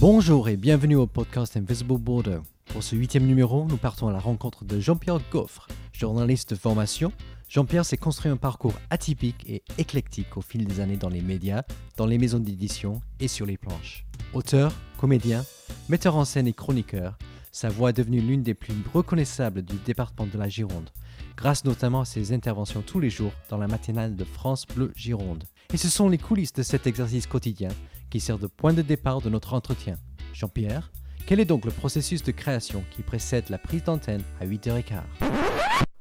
Bonjour et bienvenue au podcast Invisible Border. Pour ce huitième numéro, nous partons à la rencontre de Jean-Pierre Goffre, journaliste de formation. Jean-Pierre s'est construit un parcours atypique et éclectique au fil des années dans les médias, dans les maisons d'édition et sur les planches. Auteur, comédien, metteur en scène et chroniqueur, sa voix est devenue l'une des plus reconnaissables du département de la Gironde, grâce notamment à ses interventions tous les jours dans la matinale de France Bleu Gironde. Et ce sont les coulisses de cet exercice quotidien qui sert de point de départ de notre entretien. Jean-Pierre, quel est donc le processus de création qui précède la prise d'antenne à 8h15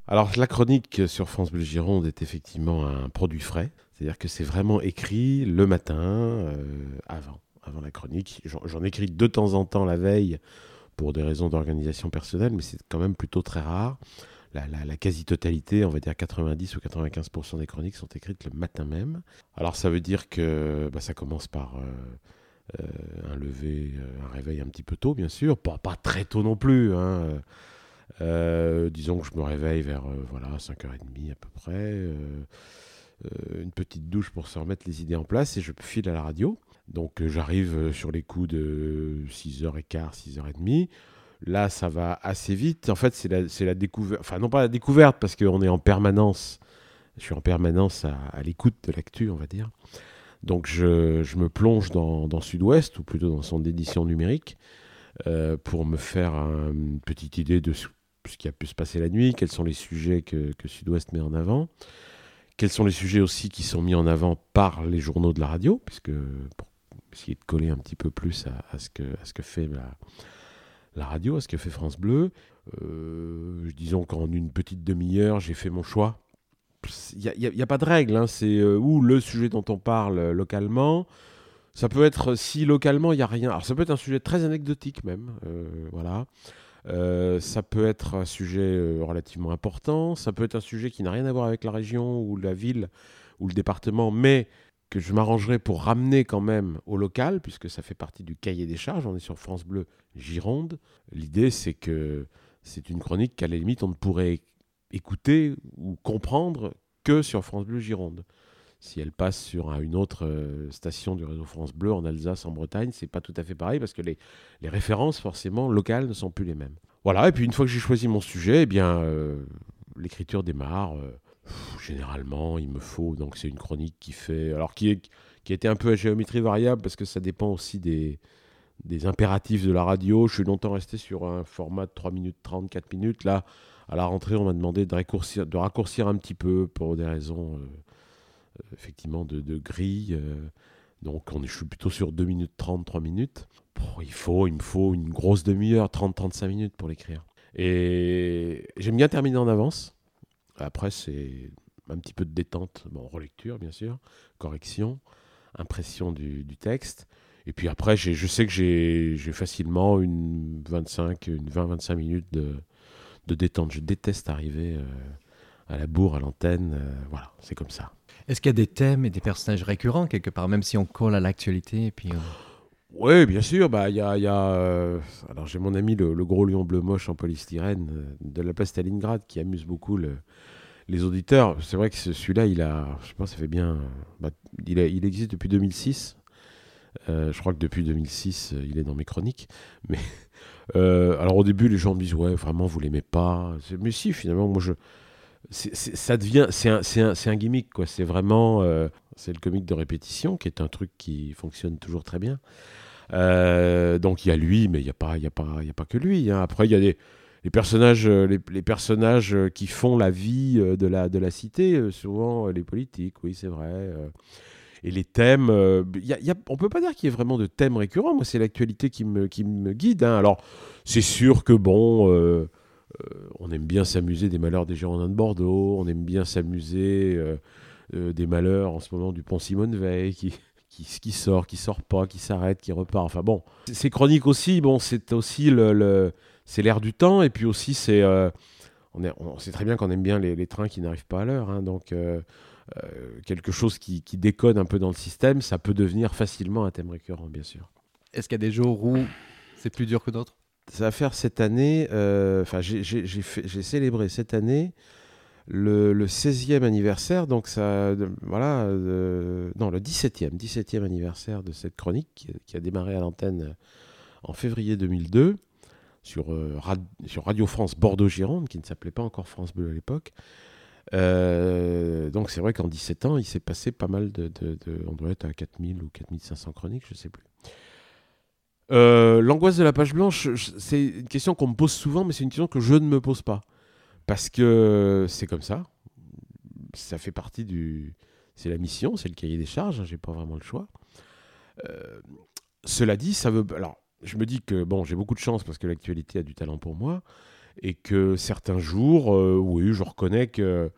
Alors la chronique sur France Bleu Gironde est effectivement un produit frais, c'est-à-dire que c'est vraiment écrit le matin euh, avant, avant la chronique. J'en écris de temps en temps la veille pour des raisons d'organisation personnelle, mais c'est quand même plutôt très rare. La, quasi-totalité, on va dire 90 ou 95% des chroniques sont écrites le matin même. Alors ça veut dire que bah, ça commence par euh, euh, un lever, euh, un réveil un petit peu tôt, bien sûr, pas, très tôt non plus. Hein. disons que je me réveille vers voilà 5h30 à peu près. une petite douche pour se remettre les idées en place et je file à la radio. Donc j'arrive sur les coups de 6h15, 6h30. Là, ça va assez vite. En fait, c'est la, découverte. Enfin, non pas la découverte, parce qu'on est en permanence. Je suis en permanence à, l'écoute de l'actu, on va dire. Donc, je, me plonge dans, Sud-Ouest, ou plutôt dans son édition numérique, euh, pour me faire une petite idée de ce, qui a pu se passer la nuit, quels sont les sujets que, Sud-Ouest met en avant, quels sont les sujets aussi qui sont mis en avant par les journaux de la radio, puisque pour essayer de coller un petit peu plus à, à ce, que, à ce que fait la la radio, à ce que fait France Bleu. Euh, disons qu'en une petite demi-heure, j'ai fait mon choix. Il n'y a, pas de règle, hein. c'est euh, où le sujet dont on parle euh, localement. Ça peut être, si localement il n'y a rien, alors ça peut être un sujet très anecdotique même, voilà. ça peut être un sujet relativement important, ça peut être un sujet qui n'a rien à voir avec la région ou la ville ou le département, mais que je m'arrangerai pour ramener quand même au local, puisque ça fait partie du cahier des charges. On est sur France Bleu Gironde. L'idée, c'est que c'est une chronique qu'à la limite, on ne pourrait écouter ou comprendre que sur France Bleu Gironde. Si elle passe sur une autre euh, station du réseau France Bleu en Alsace, en Bretagne, c'est pas tout à fait pareil parce que les, références forcément locales ne sont plus les mêmes. Voilà, et puis une fois que j'ai choisi mon sujet, eh bien euh, l'écriture démarre. Euh, généralement, il me faut. Donc, c'est une chronique qui fait. Alors, qui, est, qui était un peu à géométrie variable parce que ça dépend aussi des, des impératifs de la radio. Je suis longtemps resté sur un format de 3 minutes 30, 4 minutes. Là, à la rentrée, on m'a demandé de raccourcir, de raccourcir un petit peu pour des raisons, euh, euh, effectivement, de, de grille. Euh. donc, je suis plutôt sur 2 minutes 30, 3 minutes. il, faut, il me faut une grosse demi-heure, 30-35 minutes pour l'écrire. Et j'aime bien terminer en avance. Après, c'est un petit peu de détente, bon, relecture bien sûr, correction, impression du, texte. Et puis après, je sais que j'ai facilement une 25, une 20-25 minutes de, de, détente. Je déteste arriver euh, à la bourre, à l'antenne. Euh, voilà, c'est comme ça. Est-ce qu'il y a des thèmes et des personnages récurrents quelque part, même si on colle à l'actualité puis Oui, bien sûr. Bah, a, y a euh, alors j'ai mon ami le, gros lion bleu moche en polystyrène de la place Stalingrad qui amuse beaucoup le, les auditeurs, c'est vrai que celui-là, il a, je pense, ça fait bien, bah, il, il, existe depuis 2006. Euh, je crois que depuis 2006, euh, il est dans mes chroniques. Mais euh, alors au début, les gens me disent ouais, vraiment, vous l'aimez pas. Mais si, finalement, moi je, ça devient, c'est un, un, un, gimmick quoi. C'est vraiment, c'est le comique de répétition qui est un truc qui fonctionne toujours très bien. donc il y a lui, mais il n'y a pas, y a pas, y a pas que lui. Hein. Après, il y a des les personnages, euh, les, personnages euh, qui font la vie euh, de la, de la cité, souvent les politiques, oui, c'est vrai. Et les thèmes, on peut pas dire qu'il y ait vraiment de thèmes récurrents. Moi, c'est l'actualité qui me, qui me guide. Hein. Alors, c'est sûr que bon, on aime bien s'amuser des malheurs des Girondins de Bordeaux, on aime bien s'amuser des malheurs en ce moment du pont Simone Veil qui, qui, sort, qui sort pas, qui s'arrête, qui repart. Enfin bon, c'est chronique aussi. Bon, c'est aussi le c'est l'air du temps et puis aussi c'est euh, on, sait très bien qu'on aime bien les, trains qui n'arrivent pas à l'heure hein, donc euh, euh, quelque chose qui, qui, décode un peu dans le système ça peut devenir facilement un thème récurrent bien sûr est-ce qu'il y a des jours où c'est plus dur que d'autres? Ça va faire cette année enfin j'ai célébré cette année le, le 16e anniversaire, donc ça, voilà, euh, non, le 17e, 17e anniversaire de cette chronique qui, a démarré à l'antenne euh, en février 2002 sur, euh, sur Radio France Bordeaux-Gironde, qui ne s'appelait pas encore France Bleu à l'époque. Euh, donc c'est vrai qu'en 17 ans, il s'est passé pas mal de, de- On doit être à 4000 ou 4500 chroniques, je sais plus. Euh, L'angoisse de la page blanche, c'est une question qu'on me pose souvent, mais c'est une question que je ne me pose pas. Parce que c'est comme ça. Ça fait partie du. C'est la mission, c'est le cahier des charges, hein, j'ai pas vraiment le choix. Euh, cela dit, ça veut. Alors, je me dis que bon, j'ai beaucoup de chance parce que l'actualité a du talent pour moi. Et que certains jours, euh, oui, je reconnais que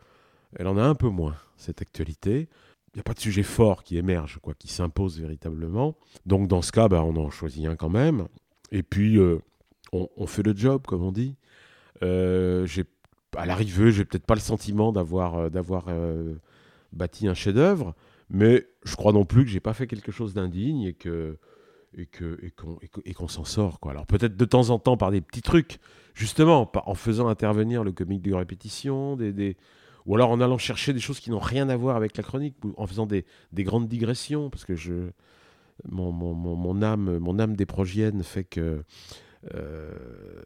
elle en a un peu moins, cette actualité. Il n'y a pas de sujet fort qui émerge, quoi, qui s'impose véritablement. Donc dans ce cas, bah, on en choisit un quand même. Et puis, euh, on, fait le job, comme on dit. Euh, à l'arrivée, j'ai peut-être pas le sentiment d'avoir euh, euh, bâti un chef-d'œuvre, mais je crois non plus que j'ai pas fait quelque chose d'indigne et que et que et qu'on et qu'on s'en sort quoi. Alors peut-être de temps en temps par des petits trucs, justement, en faisant intervenir le comique de répétition, des, des ou alors en allant chercher des choses qui n'ont rien à voir avec la chronique, ou en faisant des, des grandes digressions, parce que je, mon, mon, mon, âme, mon âme déprogienne fait que euh,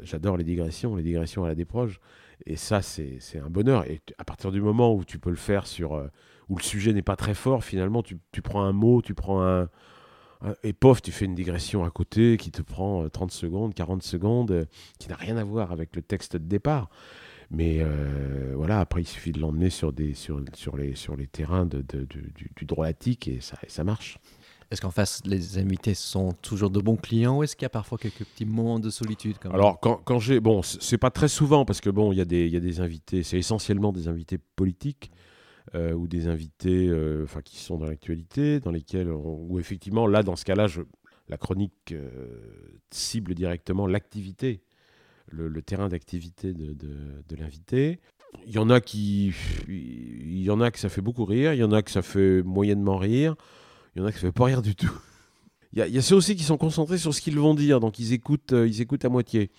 j'adore les digressions, les digressions à la déproge, et ça c'est un bonheur. Et à partir du moment où tu peux le faire sur euh, où le sujet n'est pas très fort, finalement tu, tu prends un mot, tu prends un, un- et pof, tu fais une digression à côté qui te prend euh, 30 secondes, 40 secondes, euh, qui n'a rien à voir avec le texte de départ. Mais euh, voilà, après, il suffit de l'emmener sur, des, sur, sur, les, sur les terrains de, de- du, du- drôlatique et ça, et ça marche. Est-ce qu'en face, les invités sont toujours de bons clients ou est-ce qu'il y a parfois quelques petits moments de solitude quand Alors, quand, quand j'ai. Bon, c'est pas très souvent parce que, bon, il y, a des- y a des invités, c'est essentiellement des invités politiques euh, ou des invités euh, qui sont dans l'actualité, dans lesquels. on- où effectivement, là, dans ce cas-là, je- la chronique euh, cible directement l'activité, le, terrain d'activité de, l'invité. Il y en a qui. Il y en a que ça fait beaucoup rire, il y en a que ça fait moyennement rire, il y en a que ça fait pas rire du tout. Il y, a- ceux aussi qui sont concentrés sur ce qu'ils vont dire, donc ils écoutent, euh, ils écoutent à moitié.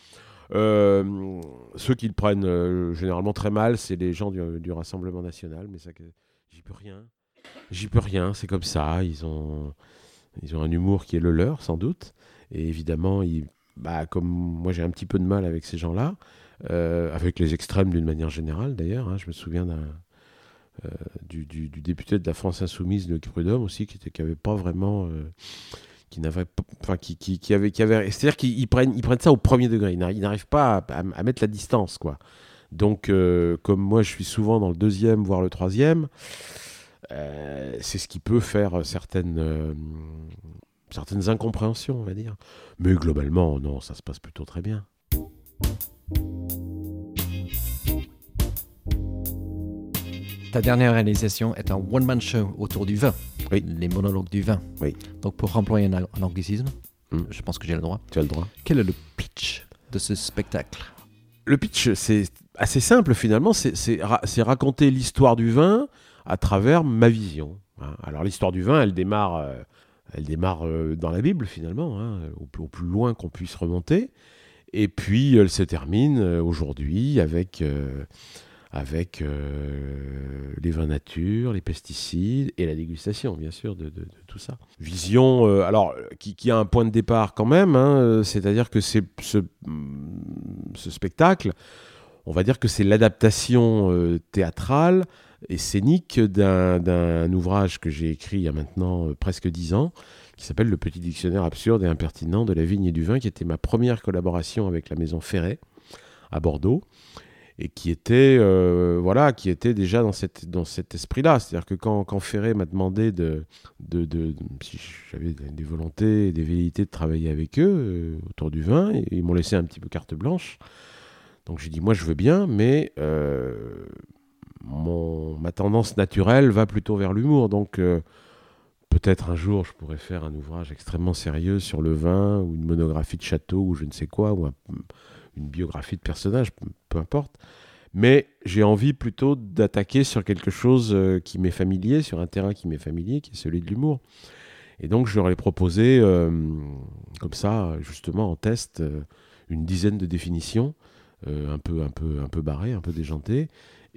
Euh, ceux qui le prennent euh, généralement très mal, c'est les gens du, du Rassemblement national, mais ça, j'y peux rien. J'y peux rien, c'est comme ça. Ils ont, ils ont un humour qui est le leur, sans doute. Et évidemment, ils, bah, comme moi j'ai un petit peu de mal avec ces gens-là, euh, avec les extrêmes d'une manière générale d'ailleurs. hein. je me souviens euh, du, du- député de la France Insoumise de Prud'homme aussi, qui était, qui avait pas vraiment. euh, qui n'avait enfin qui, qui, avait qui avait c'est-à-dire qu'ils ils prennent ils prennent ça au premier degré ils n'arrivent pas à, mettre la distance quoi donc comme moi je suis souvent dans le deuxième voire le troisième c'est ce qui peut faire certaines certaines incompréhensions on va dire mais globalement non ça se passe plutôt très bien Ta dernière réalisation est un one-man show autour du vin. Oui. Les monologues du vin. Oui. Donc pour employer un, un anglicisme, Hmm. je pense que j'ai le droit. tu as le droit Quel est le pitch de ce spectacle? Le pitch, c'est assez simple finalement. C'est c'est ra- c'est raconter l'histoire du vin à travers ma vision. hein. Alors l'histoire du vin, elle démarre, euh, elle démarre euh, dans la Bible finalement, hein, au, plus- loin qu'on puisse remonter. Et puis elle se termine euh, aujourd'hui avec, euh, avec les vins nature, les pesticides et la dégustation bien sûr de, tout ça. Vision, alors qui, a un point de départ quand même, hein, c'est-à-dire que c'est ce, spectacle, on va dire que c'est l'adaptation théâtrale et scénique d'un ouvrage que j'ai écrit il y a maintenant euh, presque dix ans, qui s'appelle Le Petit Dictionnaire absurde et impertinent de la vigne et du vin, qui était ma première collaboration avec la Maison Ferret à Bordeaux, et qui était, euh, voilà, qui était déjà dans, cette, dans cet esprit-là. C'est-à-dire que quand, quand Ferret m'a demandé de, de, si j'avais des volontés et des velléités de travailler avec eux euh, autour du vin, ils m'ont laissé un petit peu carte blanche. Donc j'ai dit, moi je veux bien, mais mon, ma tendance naturelle va plutôt vers l'humour. Donc euh, peut-être un jour je pourrais faire un ouvrage extrêmement sérieux sur le vin, ou une monographie de château, ou je ne sais quoi, ou un- une biographie de personnage, peu- importe. Mais j'ai envie plutôt d'attaquer sur quelque chose euh, qui m'est familier, sur un terrain qui m'est familier, qui est celui de l'humour. Et donc je leur ai proposé, euh, comme ça, justement en test, une dizaine de définitions, un, peu, un, peu, un peu barrées, un peu déjantées,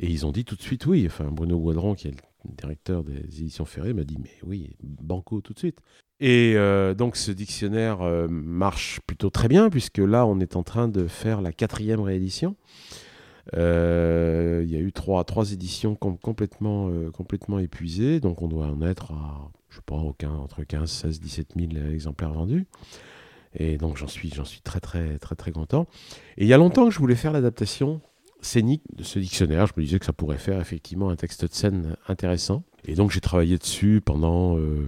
Et ils ont dit tout de suite oui. Enfin, Bruno Boidron, qui est le directeur des éditions Ferré, m'a dit mais oui, banco tout de suite. Et euh, donc ce dictionnaire euh, marche plutôt très bien, puisque là, on est en train de faire la quatrième réédition. Euh, il y a eu trois, trois éditions complètement, complètement épuisées, donc on doit en être à, je sais pas, aucun, entre 15, 16, 17 000 exemplaires vendus. Et donc j'en suis, j'en suis très, très, très, très content. Et il y a longtemps que je voulais faire l'adaptation scénique de ce dictionnaire. Je me disais que ça pourrait faire effectivement un texte de scène intéressant. Et donc j'ai travaillé dessus pendant euh,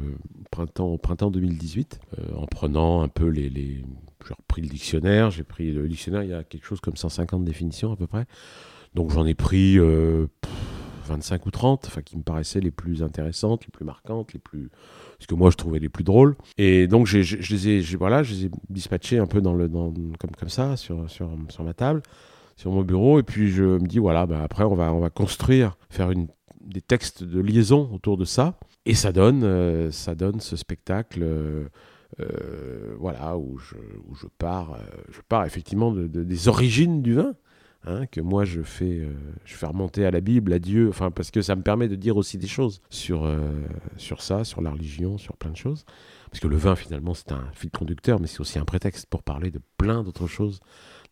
printemps, printemps 2018, euh, en prenant un peu les. J'ai repris le dictionnaire, j'ai pris le dictionnaire, il y a quelque chose comme 150 définitions à peu près. Donc j'en ai pris 25 euh, ou 30, enfin qui me paraissaient les plus intéressantes, les plus marquantes, les plus ce que moi je trouvais les plus drôles. Et donc je, les ai, voilà, je les ai dispatchés un peu dans le, dans, comme, comme ça sur, sur, sur ma table sur mon bureau. Et puis je me dis, voilà, bah, après, on va, on va construire, faire une, des textes de liaison autour de ça. Et ça donne, euh, ça donne ce spectacle. Euh, euh, voilà, où je, où je, pars, je pars effectivement de, des origines du vin, hein, que moi je fais, je fais remonter à la Bible, à Dieu, enfin, parce que ça me permet de dire aussi des choses sur, sur ça, sur la religion, sur plein de choses. Parce que le vin, finalement, c'est un fil conducteur, mais c'est aussi un prétexte pour parler de plein d'autres choses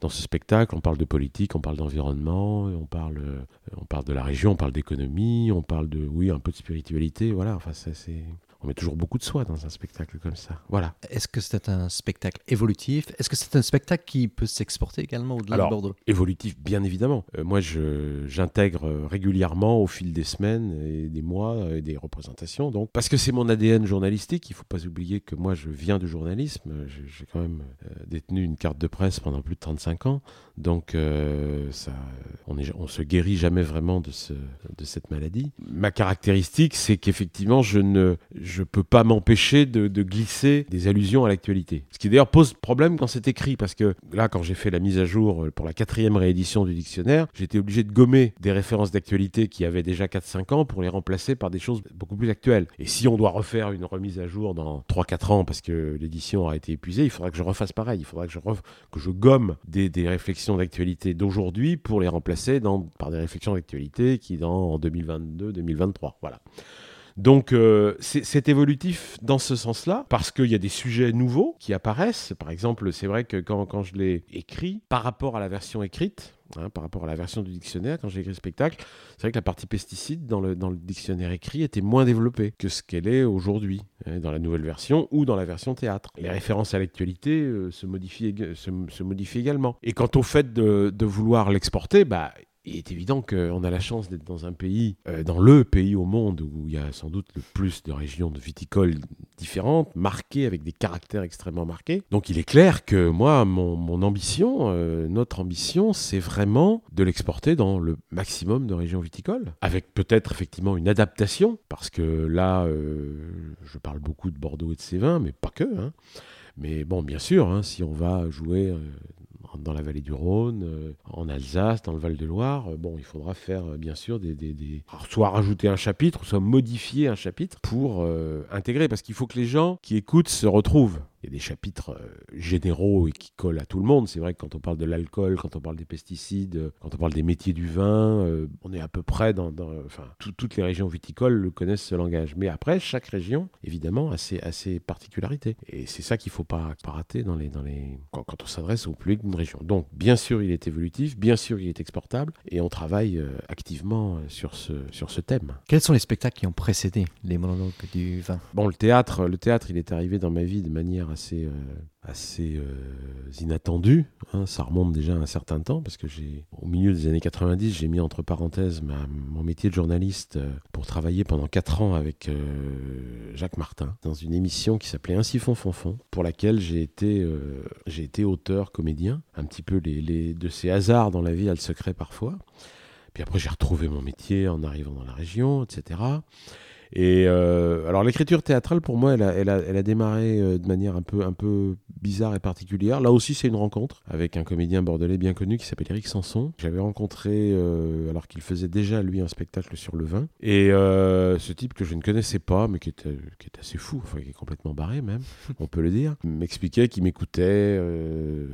dans ce spectacle, on parle de politique, on parle d'environnement, on parle, euh, on parle de la région, on parle d'économie, on parle de, oui, un peu de spiritualité, voilà. Enfin, c'est, on met toujours beaucoup de soi dans un spectacle comme ça. Voilà. Est-ce que c'est un spectacle évolutif? Est-ce que c'est un spectacle qui peut s'exporter également au-delà de Bordeaux? Évolutif, bien évidemment. Euh, moi, j'intègre régulièrement au fil des semaines et des mois et des représentations. Donc, parce que c'est mon ADN journalistique, il ne faut pas oublier que moi, je viens du journalisme. J'ai, quand même euh, détenu une carte de presse pendant plus de 35 ans. Donc, euh, on ne on se guérit jamais vraiment de, ce, de cette maladie. Ma caractéristique, c'est qu'effectivement, je ne je peux pas m'empêcher de, glisser des allusions à l'actualité. Ce qui d'ailleurs pose problème quand c'est écrit, parce que là, quand j'ai fait la mise à jour pour la quatrième réédition du dictionnaire, j'étais obligé de gommer des références d'actualité qui avaient déjà 4-5 ans pour les remplacer par des choses beaucoup plus actuelles. Et si on doit refaire une remise à jour dans 3-4 ans parce que l'édition aura été épuisée, il faudra que je refasse pareil. Il faudra que je, que je gomme des, réflexions d'actualité d'aujourd'hui pour les remplacer par des réflexions d'actualité qui dans 2022-2023. Voilà. Donc euh, c'est évolutif dans ce sens-là, parce qu'il y a des sujets nouveaux qui apparaissent. Par exemple, c'est vrai que quand, je l'ai écrit, par rapport à la version écrite, hein, par rapport à la version du dictionnaire, quand j'ai écrit le spectacle, c'est vrai que la partie pesticides dans le, dictionnaire écrit était moins développée que ce qu'elle est aujourd'hui, hein, dans la nouvelle version ou dans la version théâtre. Les références à l'actualité euh, se, modifient, également. Et quant au fait de, de vouloir l'exporter, bah, il est évident qu'on a la chance d'être dans un pays, euh, dans le pays au monde où il y a sans doute le plus de régions de viticoles différentes, marquées avec des caractères extrêmement marqués. Donc il est clair que moi, mon, ambition, euh, notre ambition, c'est vraiment de l'exporter dans le maximum de régions viticoles, avec peut-être effectivement une adaptation, parce que là, euh, je parle beaucoup de Bordeaux et de ses vins, mais pas que. Hein. Mais bon, bien sûr, hein, si on va jouer dans la vallée du Rhône, euh, en Alsace, dans le Val-de-Loire, euh, bon, il faudra faire euh, bien sûr des, des, soit rajouter un chapitre, soit modifier un chapitre pour intégrer, parce qu'il faut que les gens qui écoutent se retrouvent il y a des chapitres euh, généraux et qui collent à tout le monde. C'est vrai que quand on parle de l'alcool, quand on parle des pesticides, euh, quand on parle des métiers du vin, euh, on est à peu près dans... enfin, toutes les régions viticoles connaissent ce langage. Mais après, chaque région, évidemment, a ses, particularités. Et c'est ça qu'il ne faut pas, rater dans les, dans les... Quand, on s'adresse au public d'une région. Donc, bien sûr, il est évolutif, bien sûr, il est exportable, et on travaille activement sur ce, sur ce thème. Quels sont les spectacles qui ont précédé les monologues du vin? Bon, le théâtre, le théâtre, il est arrivé dans ma vie de manière assez, euh, assez euh. Hein. Ça remonte déjà un certain temps parce que j'ai, au milieu des années 90, j'ai mis entre parenthèses mon métier de journaliste euh, pour travailler pendant 4 ans avec Jacques Martin dans une émission qui s'appelait Ainsi fond fond fond, pour laquelle j'ai été, j'ai été auteur, comédien. Un petit peu les, les, de ces hasards dans la vie, a le secret parfois. Puis après, j'ai retrouvé mon métier en arrivant dans la région, etc. Et euh, alors l'écriture théâtrale, pour moi, elle a, démarré euh, de manière un peu, bizarre et particulière. Là aussi, c'est une rencontre avec un comédien bordelais bien connu qui s'appelle Eric Sanson. J'avais rencontré euh, alors qu'il faisait déjà lui un spectacle sur le vin. Et ce type que je ne connaissais pas, mais qui était, qui est assez fou, enfin qui est complètement barré même, on peut le dire, m'expliquait qu'il m'écoutait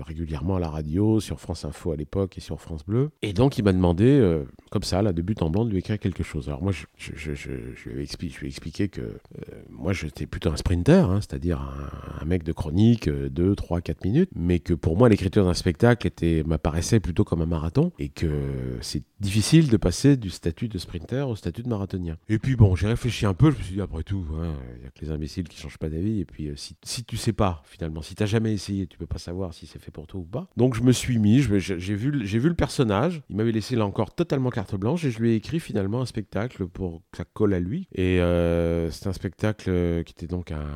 régulièrement à la radio, sur France Info à l'époque et sur France Bleu. Et donc il m'a demandé, comme ça, là, de but en blanc, de lui écrire quelque chose. Alors moi, je, lui, ai expliqué, que euh, moi, j'étais plutôt un sprinter, hein, c'est-à-dire un, mec de chronique, 2, 3, 4 minutes, mais que pour moi, l'écriture d'un spectacle m'apparaissait plutôt comme un marathon et que c'est difficile de passer du statut de sprinter au statut de marathonien. Et puis bon, j'ai réfléchi un peu, je me suis dit, après tout, il n'y a que les imbéciles qui changent pas d'avis, et puis euh, si, si tu sais pas, finalement, si tu n'as jamais essayé, tu peux pas savoir si c'est fait pour toi ou pas. Donc je me suis mis, j'ai vu, le- personnage, il m'avait laissé là encore totalement blanche, et je lui ai écrit finalement un spectacle pour que ça colle à lui. Et euh, c'est un spectacle qui était donc un,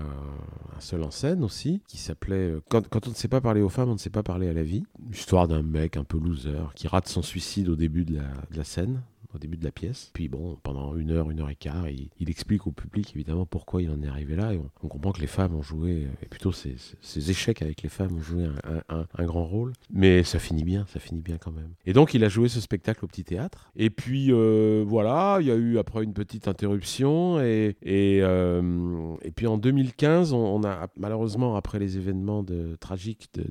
seul en scène aussi, qui s'appelait euh, quand, on ne sait pas parler aux femmes, on ne sait pas parler à la vie. Histoire d'un mec un peu loser qui rate son suicide au début de la scène au début de la pièce. Puis bon, pendant une heure, une heure et quart, il, il explique au public évidemment pourquoi il en est arrivé là. Et on, comprend que les femmes ont joué, et plutôt ces, ces échecs avec les femmes ont joué un, un- grand rôle. Mais ça finit bien, ça finit bien quand même. Et donc il a joué ce spectacle au petit théâtre. Et puis euh, voilà, il y a eu après une petite interruption. Et, et, euh, et puis en 2015, on, on a malheureusement, après les événements tragiques de-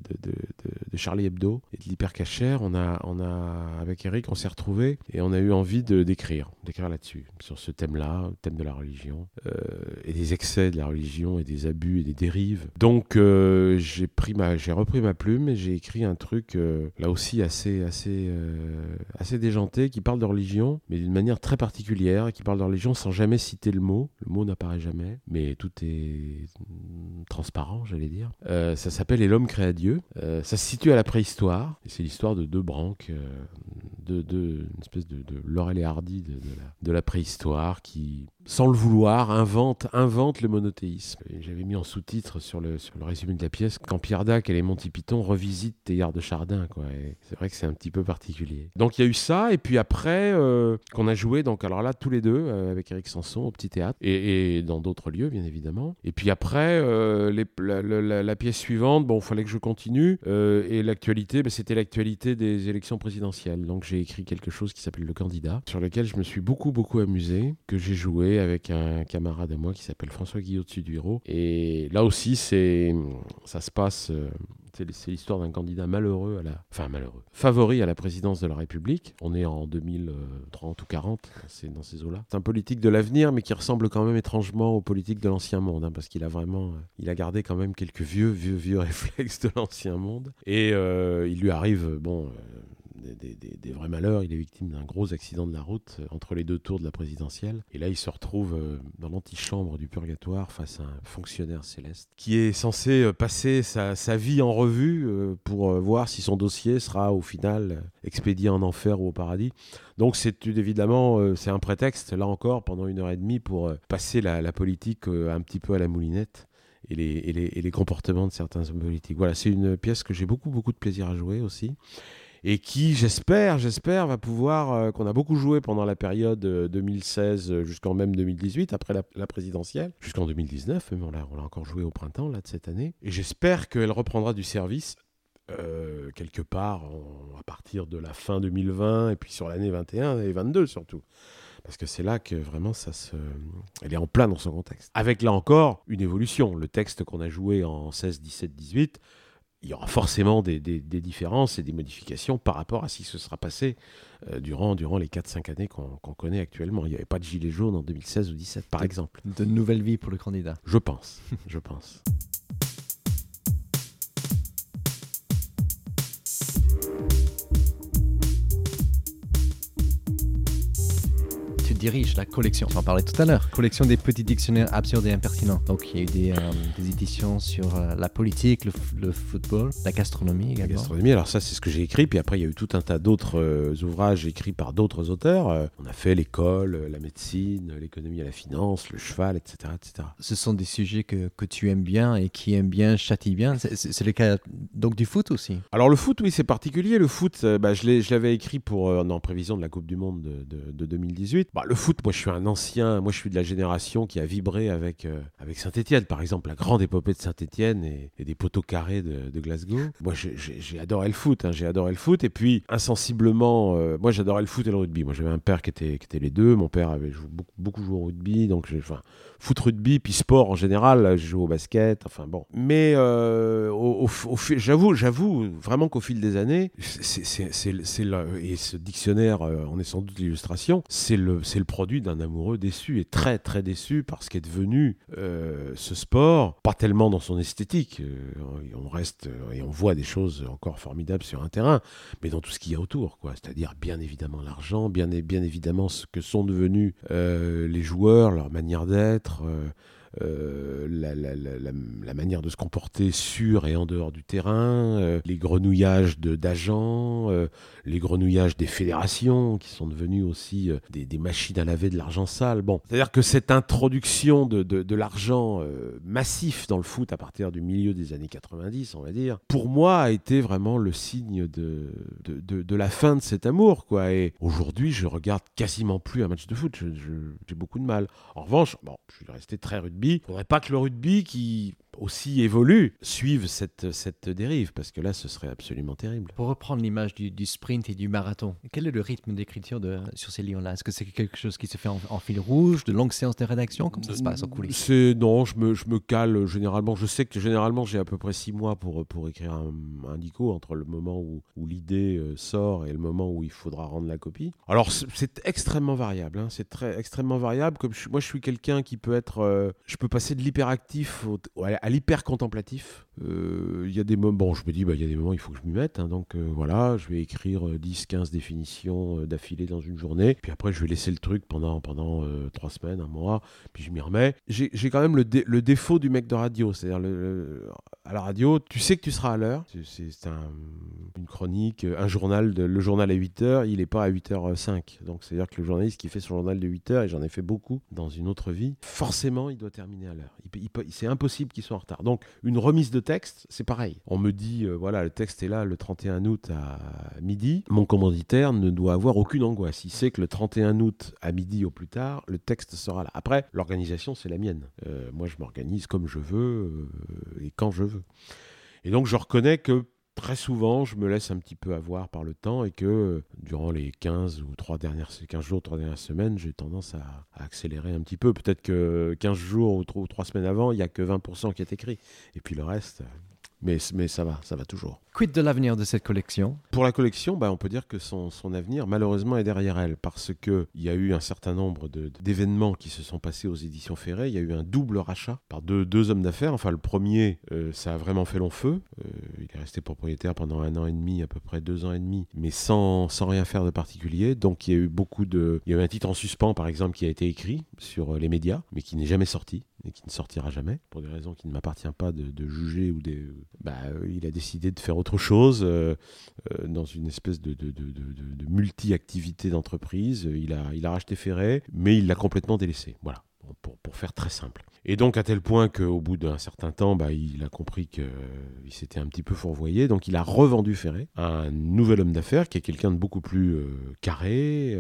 de Charlie Hebdo et de l'hypercachère, on a, on a, avec Eric, on s'est retrouvés et on a eu envie de d'écrire, d'écrire là-dessus, sur ce thème-là, thème de la religion, euh, et des excès de la religion, et des abus et des dérives. Donc euh, j'ai pris ma, j'ai repris ma plume et j'ai écrit un truc euh, là aussi assez, assez, assez déjanté, qui parle de religion, mais d'une manière très particulière, qui parle de religion sans jamais citer le mot. Le mot n'apparaît jamais, mais tout est transparent, j'allais dire. Ça s'appelle Et l'homme créa Dieu. Ça se situe à la préhistoire, et c'est l'histoire de deux branques, de, de- une espèce de, de Laurel et de la préhistoire qui, sans le vouloir, invente, invente le monothéisme. J'avais mis en sous-titre sur le, sur le résumé de la pièce quand Pierre Dac et les Monty Python revisitent Théard de Chardin. C'est vrai que c'est un petit peu particulier. Donc il y a eu ça, et puis après, euh, qu'on a joué, donc alors là, tous les deux, euh, avec Eric Sanson au Petit Théâtre, et, dans d'autres lieux, bien évidemment. Et puis après, euh, la, pièce suivante, bon, il fallait que je continue, et l'actualité, ben, c'était l'actualité des élections présidentielles. Donc j'ai écrit quelque chose qui s'appelle Le Candidat, sur lequel je me suis beaucoup, beaucoup amusé, que j'ai joué avec un camarade à moi qui s'appelle François Guillaume Tuduiro. Et là aussi, c'est, ça se passe. euh, c'est l'histoire d'un candidat malheureux à la, enfin malheureux, favori à la présidence de la République. On est en 2030 ou 40, c'est dans ces eaux-là. C'est un politique de l'avenir, mais qui ressemble quand même étrangement au politique de l'ancien monde, hein, parce qu'il a vraiment, euh, il a gardé quand même quelques vieux, vieux, vieux réflexes de l'ancien monde. Et euh, il lui arrive, bon. Des, vrais malheurs. Il est victime d'un gros accident de la route euh, entre les deux tours de la présidentielle. Et là, il se retrouve euh, dans l'antichambre du purgatoire face à un fonctionnaire céleste qui est censé euh, passer sa, vie en revue pour voir si son dossier sera au final expédié en enfer ou au paradis. Donc c'est évidemment c'est un prétexte là encore pendant une heure et demie pour passer la, politique un petit peu à la moulinette. Et les- et les comportements de certains hommes politiques. Voilà, c'est une pièce que j'ai beaucoup, beaucoup de plaisir à jouer aussi et qui, j'espère, j'espère, va pouvoir, euh, qu'on a beaucoup joué pendant la période euh, 2016 euh, jusqu'en même 2018, après la, présidentielle, jusqu'en 2019, mais on l'a, encore joué au printemps là, de cette année. Et j'espère qu'elle reprendra du service euh, quelque part à partir de la fin 2020 et puis sur l'année 21 et 22 surtout. Parce que c'est là que vraiment ça se. Elle est en plein dans son contexte. Avec là encore une évolution. Le texte qu'on a joué en 16, 17, 18, il y aura forcément des, des- des différences et des modifications par rapport à ce qui se sera passé euh, durant, durant les 4-5 années qu'on connaît actuellement. Il n'y avait pas de gilet jaune en 2016 ou 2017, par De- exemple. De nouvelles vies pour le candidat. Je pense. je pense. Tu diriges la collection, on en parlait tout à l'heure, collection des petits dictionnaires absurdes et impertinents. Donc il y a eu des, euh, des éditions sur euh, la politique, le, football, la gastronomie La également. gastronomie, alors ça c'est ce que j'ai écrit, puis après il y a eu tout un tas d'autres euh, ouvrages écrits par d'autres auteurs. On a fait l'école, la médecine, l'économie et la finance, le cheval, etc. etc. Ce sont des sujets que, que tu aimes bien et qui aiment bien châtient bien. C'est- le cas donc du foot aussi. Alors le foot, oui, c'est particulier. Le foot, bah, je l'avais écrit pour, en prévision de la Coupe du Monde de, de- de 2018. Bah, le foot, moi je suis un ancien, moi je suis de la génération qui a vibré avec, euh, avec Saint-Etienne, par exemple, la grande épopée de Saint-Etienne et, des poteaux carrés de, Glasgow. Moi j'ai adoré le foot, hein, j'ai adoré le foot, et puis insensiblement, euh, moi j'adorais le foot et le rugby. Moi j'avais un père qui était, qui était les deux, mon père avait beaucoup, beaucoup joué au rugby, donc j'ai, enfin, foot, rugby, puis sport en général, je joue au basket, enfin bon. Mais euh, au, j'avoue, j'avoue vraiment qu'au fil des années, c'est, et ce dictionnaire on est sans doute l'illustration, c'est le, le produit d'un amoureux déçu et très très déçu parce qu'est devenu euh, ce sport, pas tellement dans son esthétique, euh, on reste euh, et on voit des choses encore formidables sur un terrain, mais dans tout ce qu'il y a autour, quoi. C'est-à-dire bien évidemment l'argent, bien, bien évidemment ce que sont devenus les joueurs, leur manière d'être. Euh, la, la, manière de se comporter sur et en dehors du terrain, euh, les grenouillages d'agents, euh, les grenouillages des fédérations qui sont devenus aussi des, machines à laver de l'argent sale. Bon, c'est-à-dire que cette introduction de, de, de l'argent massif dans le foot à partir du milieu des années 90, on va dire, pour moi a été vraiment le signe de, de, la fin de cet amour. Quoi. Et aujourd'hui, je regarde quasiment plus un match de foot. J'ai beaucoup de mal. En revanche, bon, je suis resté très rude il ne faudrait pas que le rugby, qui aussi évolue suivent cette, cette dérive, parce que là, ce serait absolument terrible. Pour reprendre l'image du, sprint et du marathon, quel est le rythme d'écriture de, sur ces lions-là? Est-ce que c'est quelque chose qui se fait en, fil rouge, de longues séances de rédaction? Comment ça se passe en coulisses? Non, je me, je me cale généralement. Je sais que généralement, j'ai à peu près six mois pour, pour écrire un, un dico entre le moment où, où l'idée euh, sort et le moment où il faudra rendre la copie. Alors, c'est extrêmement variable. Hein. C'est très extrêmement variable. Comme moi, je suis quelqu'un qui peut être. Euh, je peux passer de l'hyperactif à l'hyper contemplatif. Euh, il y a des moments, bon, je me dis, bah, il y a des moments, il faut que je m'y mette. Hein, donc euh, voilà, je vais écrire 10-15 euh, définitions d'affilée dans une journée. Puis après, je vais laisser le truc pendant, pendant 3 semaines, un mois. Puis je m'y remets. J'ai quand même le, défaut du mec de radio. C'est-à-dire, à la radio, tu sais que tu seras à l'heure. C'est un, une chronique, un journal, le journal à 8h, il n'est pas à 8h05. Donc c'est-à-dire que le journaliste qui fait son journal de 8h, et j'en ai fait beaucoup dans une autre vie, forcément, il doit terminer à l'heure. c'est impossible qu'il soit en retard. Donc une remise de c'est pareil. On me dit, euh, voilà, le texte est là le 31 août à midi. Mon commanditaire ne doit avoir aucune angoisse. Il sait que le 31 août à midi au plus tard, le texte sera là. Après, l'organisation, c'est la mienne. Euh, moi, je m'organise comme je veux euh, et quand je veux. Et donc, je reconnais que très souvent, je me laisse un petit peu avoir par le temps et que durant les 15 ou 3 dernières, 15 jours, 3 dernières semaines, j'ai tendance à, accélérer un petit peu. Peut-être que 15 jours ou 3, semaines avant, il n'y a que 20% qui est écrit. Et puis le reste, mais, mais ça va, ça va toujours. Quid de l'avenir de cette collection? Pour la collection, bah, on peut dire que son, son avenir, malheureusement, est derrière elle, parce qu'il y a eu un certain nombre d'événements qui se sont passés aux éditions Ferré. Il y a eu un double rachat par deux, deux hommes d'affaires. Enfin, le premier, euh, ça a vraiment fait long feu. Euh, il est resté propriétaire pendant un an et demi, à peu près deux ans et demi, mais sans, sans rien faire de particulier. Donc, il y a eu beaucoup de... Il y a eu un titre en suspens, par exemple, qui a été écrit sur les médias, mais qui n'est jamais sorti et qui ne sortira jamais, pour des raisons qui ne m'appartiennent pas de, juger ou des... Bah, il a décidé de faire autre chose euh, euh, dans une espèce de, de, de multi-activité d'entreprise. Il a, il a racheté Ferret, mais il l'a complètement délaissé. Voilà, pour, pour, faire très simple. Et donc à tel point qu'au bout d'un certain temps, bah, il a compris qu'il s'était un petit peu fourvoyé. Donc il a revendu Ferret à un nouvel homme d'affaires qui est quelqu'un de beaucoup plus euh, carré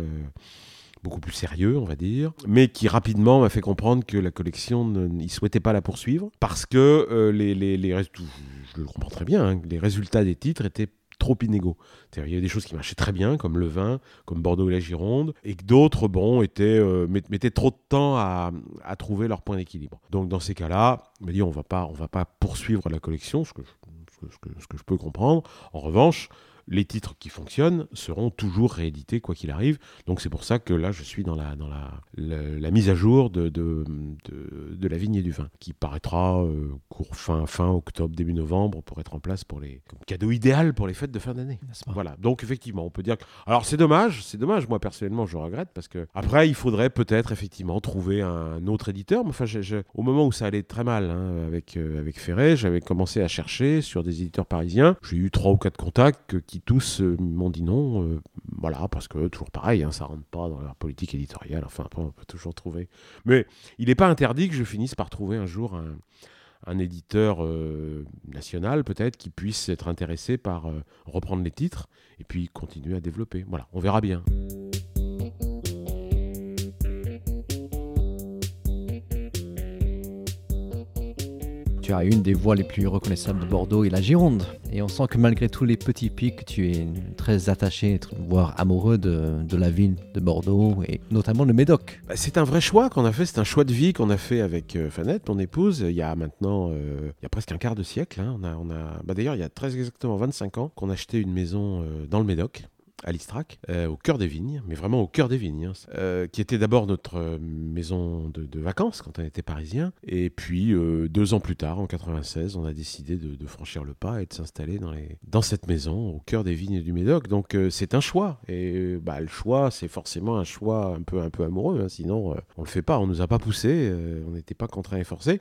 beaucoup plus sérieux, on va dire, mais qui rapidement m'a fait comprendre que la collection, ne, il souhaitait pas la poursuivre parce que euh, les, les, hein, les résultats des titres étaient trop inégaux. Il y avait des choses qui marchaient très bien, comme le vin, comme Bordeaux et la Gironde, et que d'autres, bon, étaient, euh, mettaient trop de temps à, à trouver leur point d'équilibre. Donc dans ces cas-là, il m'a dit on va pas, on va pas poursuivre la collection, ce que, ce que, ce que je peux comprendre. En revanche, les titres qui fonctionnent seront toujours réédités quoi qu'il arrive. Donc c'est pour ça que là je suis dans la, dans la, la, mise à jour de, de, de, la vigne et du vin, qui paraîtra euh, court fin, fin octobre, début novembre, pour être en place pour les comme cadeau idéal pour les fêtes de fin d'année. Voilà, donc effectivement on peut dire que... Alors c'est dommage, c'est dommage, moi personnellement je regrette, parce que après il faudrait peut-être effectivement trouver un autre éditeur, mais enfin au moment où ça allait très mal hein, avec, euh, avec Ferré, j'avais commencé à chercher sur des éditeurs parisiens, j'ai eu trois ou quatre contacts qui tous euh, m'ont dit non. Euh, voilà, parce que toujours pareil, hein, ça rentre pas dans leur politique éditoriale. Enfin, après, on peut toujours trouver. Mais il n'est pas interdit que je finisse par trouver un jour un, éditeur euh, national, peut-être, qui puisse être intéressé par reprendre les titres et puis continuer à développer. Voilà, on verra bien. Tu as une des voies les plus reconnaissables de Bordeaux et la Gironde. Et on sent que malgré tous les petits pics, tu es très attaché, voire amoureux de, la ville de Bordeaux et notamment le Médoc. Bah, c'est un vrai choix qu'on a fait, c'est un choix de vie qu'on a fait avec euh, Fanette, mon épouse, il y a maintenant, euh, il y a presque un quart de siècle. hein. On a, on bah, D'ailleurs, il y a très exactement 25 ans qu'on a acheté une maison euh, dans le Médoc à Listrac, euh, au cœur des vignes, mais vraiment au cœur des vignes, hein, euh, qui était d'abord notre euh, maison de, vacances quand on était parisien. Et puis, deux ans plus tard, en 96, on a décidé de, franchir le pas et de s'installer dans, dans cette maison, au cœur des vignes du Médoc. Donc, c'est un choix. Et bah, le choix, c'est forcément un choix un peu, un peu amoureux. hein, sinon, on le fait pas. On nous a pas poussé. on n'était pas contraint et forcé.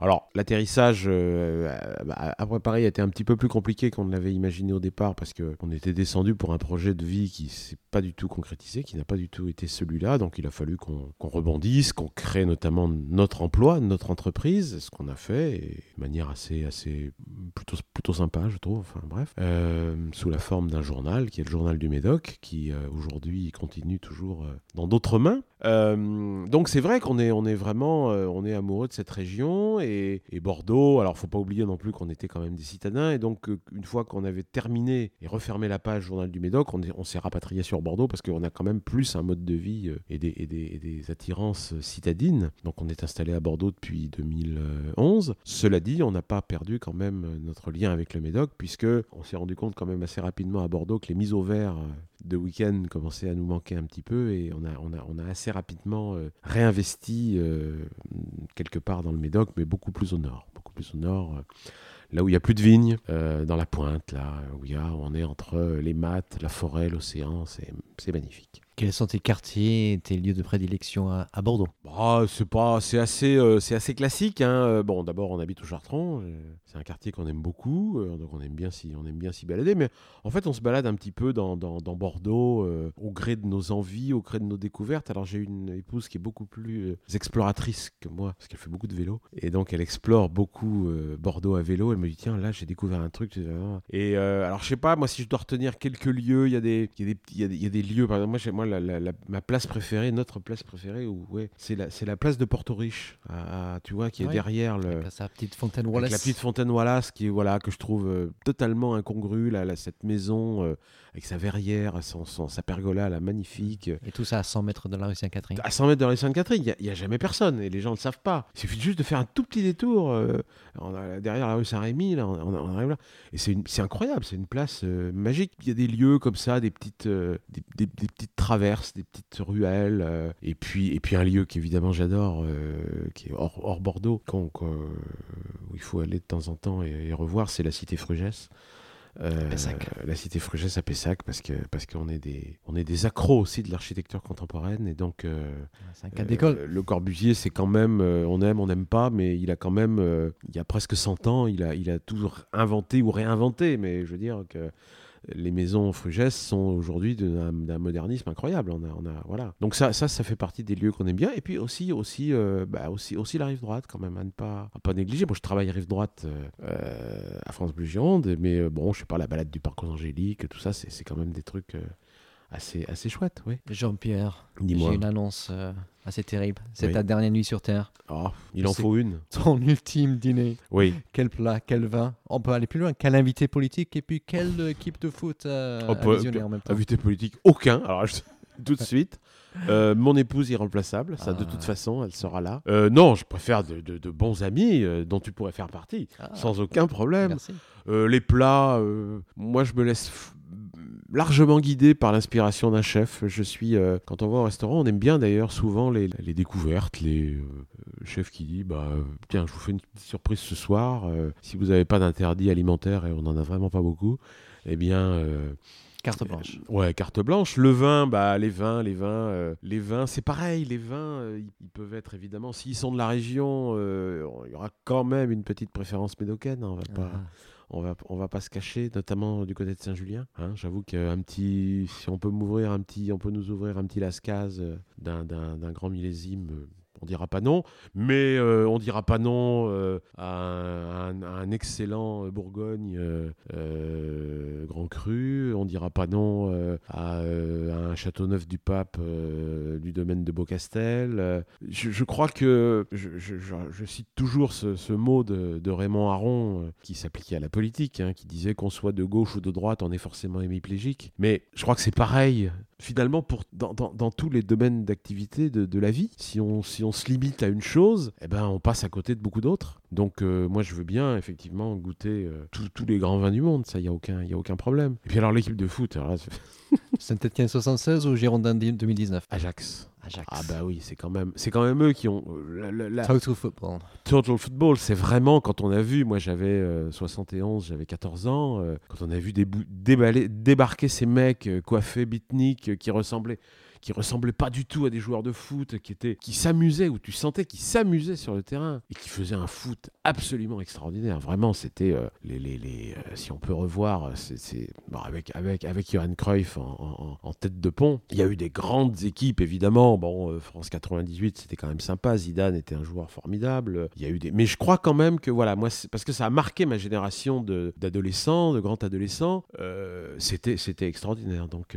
Alors, l'atterrissage euh, à, préparer était un petit peu plus compliqué qu'on ne l'avait imaginé au départ parce qu'on était descendu pour un projet de vie qui s'est pas du tout concrétisé, qui n'a pas du tout été celui-là. Donc, il a fallu qu'on rebondisse, qu'on crée notamment notre emploi, notre entreprise, ce qu'on a fait de manière assez, assez plutôt, plutôt sympa, je trouve. Enfin, bref, Euh, sous la forme d'un journal qui est le journal du Médoc, qui euh, aujourd'hui continue toujours euh, dans d'autres mains. Donc c'est vrai qu'on est, on est vraiment on est amoureux de cette région et Bordeaux. Alors faut pas oublier non plus qu'on était quand même des citadins et donc euh, une fois qu'on avait terminé et refermé la page journal du Médoc, on, est- on s'est rapatrié sur Bordeaux parce qu'on a quand même plus un mode de vie euh, et des, et des, des attirances euh, citadines. Donc on est installé à Bordeaux depuis 2011. Cela dit, on n'a pas perdu quand même notre lien avec le Médoc puisque on s'est rendu compte quand même assez rapidement à Bordeaux que les mises au vert de week-end commençaient à nous manquer un petit peu et on a, on a, on a assez rapidement euh, réinvesti euh, quelque part dans le Médoc, mais beaucoup plus au nord. Beaucoup plus au nord, euh, là où il n'y a plus de vignes, dans la pointe, là où, y a, où on est entre les mattes, la forêt, l'océan, c'est magnifique. Quels sont tes quartiers, tes lieux de prédilection à, Bordeaux? Bah, c'est pas, c'est assez, euh, c'est assez classique. hein. Euh, Bon, d'abord, on habite au Chartrons. euh, C'est un quartier qu'on aime beaucoup, donc on aime bien s'y, on aime bien s'y balader. Mais en fait, on se balade un petit peu dans, dans, Bordeaux, au gré de nos envies, au gré de nos découvertes. Alors, j'ai une épouse qui est beaucoup plus exploratrice que moi, parce qu'elle fait beaucoup de vélo, et donc elle explore beaucoup Bordeaux à vélo. Elle me dit tiens, là, j'ai découvert un truc. Et alors, je sais pas, moi, si je dois retenir quelques lieux, il y a des, il y y y a des lieux. Par exemple, moi, la, la- la- ma place préférée, notre place préférée, où, ouais, c'est la, c'est la place de Porto Riche, à- à- tu vois, qui est Ouais. derrière le. La petite fontaine avec Wallace. la petite fontaine Wallace, qui voilà, que je trouve euh, totalement incongrue, là, là, cette maison euh, avec sa verrière, son, son- sa pergola, là, magnifique. Et tout ça à 100 mètres de la rue Saint-Catherine. À 100 mètres de la rue Sainte-Catherine, il n'y a, jamais personne et les gens ne le savent pas. Il suffit juste de faire un tout petit détour euh, on a- derrière la rue Saint-Rémy, là, on, arrive là. Et c'est incroyable, c'est une place euh, magique. Il y a des lieux comme ça, des petites, euh, des, des- des petites traverses, des petites ruelles. euh, et, puis, et puis un lieu qu'évidemment j'adore, euh, qui est hors, hors Bordeaux, où il faut aller de temps en temps et, et revoir, c'est la cité Frugès. Euh, la cité Frugès à Pessac parce que parce qu'on est des on est des accros aussi de l'architecture contemporaine et donc euh, C'est un cas d'école. euh, le Corbusier, c'est quand même, euh, on aime, on n'aime pas, mais il a quand même, euh, il y a presque 100 ans, il a, il a toujours inventé ou réinventé, mais je veux dire que les maisons Frugès sont aujourd'hui d'un modernisme incroyable. On a, on a, voilà. Donc ça, ça, ça fait partie des lieux qu'on aime bien. Et puis aussi, aussi, euh, bah, aussi, aussi la rive droite quand même, à ne pas, à pas négliger. Moi, je travaille rive droite euh, euh, à France Bleu Gironde, mais bon, je sais pas, la balade du parc aux Angéliques, tout ça, c'est quand même des trucs assez, assez chouettes, oui. Jean-Pierre, j'ai une annonce euh, assez terrible. C'est Oui. ta dernière nuit sur Terre. Oh, il en faut une. Ton ultime dîner. Oui. Quel plat, quel vin On peut aller plus loin. Quel invité politique et puis quelle équipe de foot euh, On à peut- visionner en même temps Invité politique, aucun. Alors, je- tout de suite. Euh, mon épouse irremplaçable, ça de Ah. toute façon, elle sera là. Euh, non, je préfère de, de- de bons amis euh, dont tu pourrais faire partie, Ah, sans aucun problème. Merci. Les plats, moi je me laisse largement guider par l'inspiration d'un chef. Je suis, euh, quand on va au restaurant, on aime bien d'ailleurs souvent les, les découvertes, les euh, chefs qui disent, bah tiens, je vous fais une petite surprise ce soir. euh, si vous n'avez pas d'interdit alimentaire et on n'en a vraiment pas beaucoup, eh bien. euh, Carte blanche. Ouais, carte blanche. Le vin, bah les vins, les vins, euh, les vins, c'est pareil. Les vins, euh, ils, peuvent être évidemment, s'ils sont de la région, il y aura quand même une petite préférence médocaine. hein, on va pas, Ah. On va, va pas se cacher, notamment du côté de Saint-Julien. hein. J'avoue qu'un petit, si on peut m'ouvrir un petit, on peut nous ouvrir un petit lascaz euh, d'un, grand millésime. Euh, On dira pas non, mais euh, on dira pas non euh, à, un, à excellent Bourgogne euh, Grand Cru. On dira pas non à, un Châteauneuf du Pape du domaine de Beaucastel. Je, crois que je, cite toujours ce, mot de, de, Raymond Aron qui s'appliquait à la politique, hein, qui disait qu'on soit de gauche ou de droite, on est forcément hémiplégique. Mais je crois que c'est pareil finalement pour, dans, dans, dans, tous les domaines d'activité de, de, la vie. Si on, si on se limite à une chose, eh ben, on passe à côté de beaucoup d'autres. Donc euh, moi je veux bien effectivement goûter euh, tous les grands vins du monde, ça il n'y a, aucun, y a aucun problème. Et puis alors l'équipe de foot, Saint-Etienne 76 ou Girondin 2019 Ajax. Ajax. Ah bah oui, c'est quand même, c'est quand même eux qui ont euh, la, la, Total Football. Total Football, c'est vraiment quand on a vu, moi j'avais 71, j'avais 14 ans, quand on a vu déballer, débarquer ces mecs coiffés, bitniques, qui ressemblaient qui ressemblaient pas du tout à des joueurs de foot, qui étaient, qui s'amusaient, où tu sentais qu'ils s'amusaient sur le terrain et qui faisaient un foot absolument extraordinaire. Vraiment, c'était euh, les, les, les euh, si on peut revoir, c'est bon, avec avec avec Johan Cruyff en, tête de pont. Il y a eu des grandes équipes évidemment. Bon, euh, France 98, c'était quand même sympa. Zidane était un joueur formidable. Il y a eu des, mais je crois quand même que voilà, moi, parce que ça a marqué ma génération d'adolescents, de, grands adolescents. c'était c'était extraordinaire. Donc,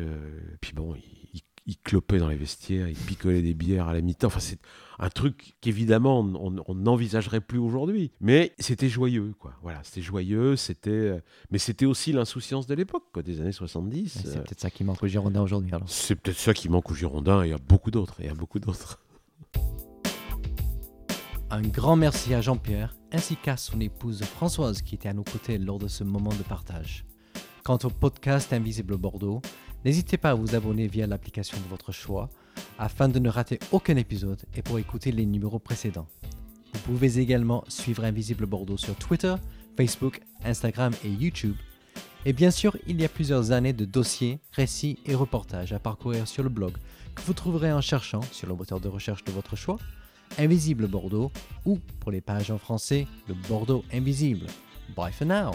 puis bon, il, il clopait dans les vestiaires, il picolait des bières à la mi-temps. Enfin, c'est un truc qu'évidemment on n'envisagerait plus aujourd'hui. Mais c'était joyeux, quoi. Voilà, c'était joyeux, c'était, euh, mais c'était aussi l'insouciance de l'époque, quoi, des années 70. C'est peut-être ça qui manque aux Girondins aujourd'hui. C'est peut-être ça qui manque aux Girondins. Il y a beaucoup d'autres. Il y a beaucoup d'autres. Un grand merci à Jean-Pierre ainsi qu'à son épouse Françoise qui était à nos côtés lors de ce moment de partage. Quant au podcast Invisible Bordeaux, N'hésitez pas à vous abonner via l'application de votre choix afin de ne rater aucun épisode et pour écouter les numéros précédents. Vous pouvez également suivre Invisible Bordeaux sur Twitter, Facebook, Instagram et YouTube. Et bien sûr, il y a plusieurs années de dossiers, récits et reportages à parcourir sur le blog que vous trouverez en cherchant sur le moteur de recherche de votre choix, Invisible Bordeaux ou pour les pages en français, le Bordeaux Invisible. Bye for now!